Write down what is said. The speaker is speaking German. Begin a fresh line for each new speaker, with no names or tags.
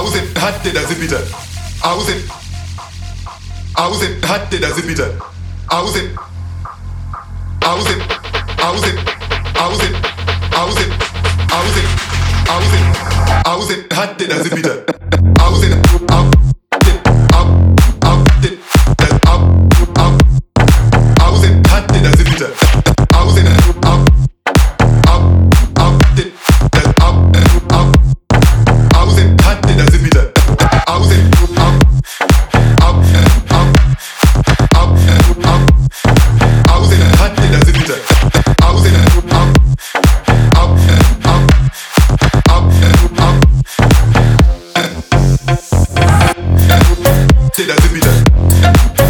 Außen, hatte das bitte. Außen. Außen, hatte das bitte. Außen. Außen. Außen. Außen. Außen. Außen. Außen. Außen, hatte das bitte. baby.